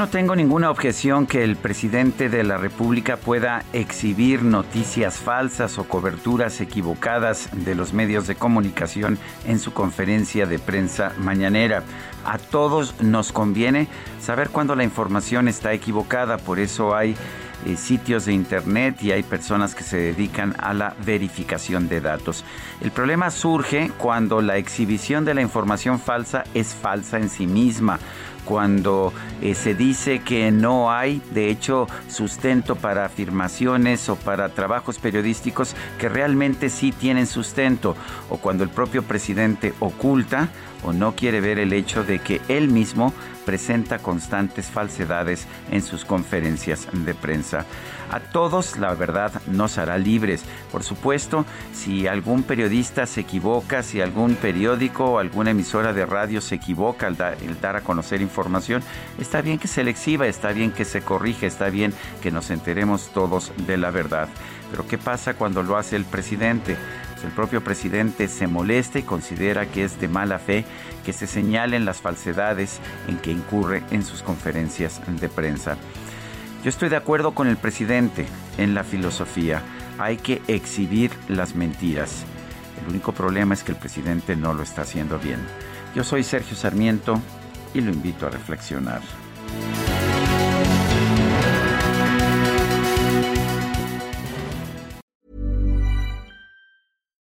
No tengo ninguna objeción que el presidente de la República pueda exhibir noticias falsas o coberturas equivocadas de los medios de comunicación en su conferencia de prensa mañanera. A todos nos conviene saber cuándo la información está equivocada, por eso hay eh, sitios de internet y hay personas que se dedican a la verificación de datos. El problema surge cuando la exhibición de la información falsa es falsa en sí misma cuando eh, se dice que no hay, de hecho, sustento para afirmaciones o para trabajos periodísticos que realmente sí tienen sustento, o cuando el propio presidente oculta o no quiere ver el hecho de que él mismo presenta constantes falsedades en sus conferencias de prensa. A todos la verdad nos hará libres. Por supuesto, si algún periodista se equivoca, si algún periódico o alguna emisora de radio se equivoca al dar, a conocer información, está bien que se le exhiba, está bien que se corrija, está bien que nos enteremos todos de la verdad. Pero ¿qué pasa cuando lo hace el presidente? El propio presidente se molesta y considera que es de mala fe que se señalen las falsedades en que incurre en sus conferencias de prensa. Yo estoy de acuerdo con el presidente en la filosofía. Hay que exhibir las mentiras. El único problema es que el presidente no lo está haciendo bien. Yo soy Sergio Sarmiento y lo invito a reflexionar.